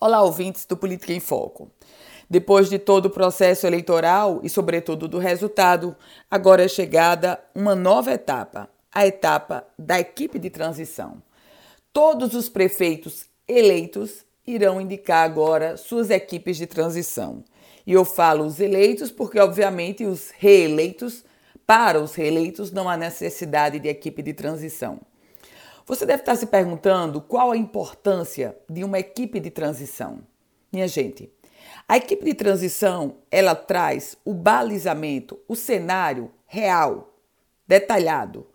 Olá, ouvintes do Política em Foco. Depois de todo o processo eleitoral e, sobretudo, do resultado, agora é chegada uma nova etapa, a etapa da equipe de transição. Todos os prefeitos eleitos irão indicar agora suas equipes de transição. E eu falo os eleitos porque, obviamente, os reeleitos, para os reeleitos, não há necessidade de equipe de transição. Você deve estar se perguntando qual a importância de uma equipe de transição. Minha gente, a equipe de transição, ela traz o balizamento, o cenário real, detalhado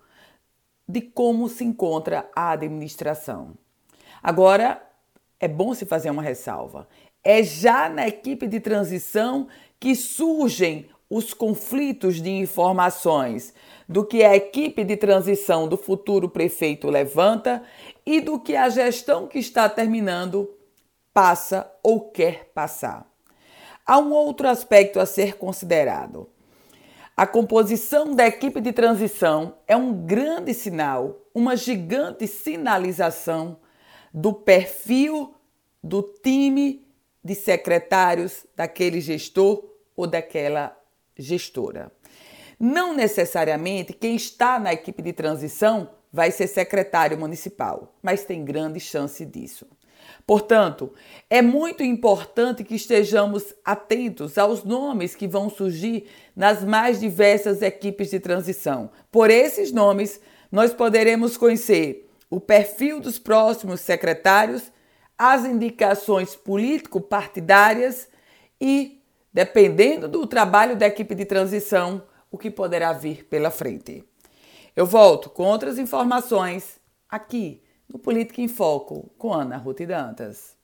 de como se encontra a administração. Agora, é bom se fazer uma ressalva. É já na equipe de transição que surgem os conflitos de informações do que a equipe de transição do futuro prefeito levanta e do que a gestão que está terminando passa ou quer passar. Há um outro aspecto a ser considerado. A composição da equipe de transição é um grande sinal, uma gigante sinalização do perfil do time de secretários daquele gestor ou daquela gestora. Não necessariamente quem está na equipe de transição vai ser secretário municipal, mas tem grande chance disso. Portanto, é muito importante que estejamos atentos aos nomes que vão surgir nas mais diversas equipes de transição. Por esses nomes, nós poderemos conhecer o perfil dos próximos secretários, as indicações político-partidárias e dependendo do trabalho da equipe de transição, o que poderá vir pela frente. Eu volto com outras informações aqui no Política em Foco com Ana Ruth Dantas.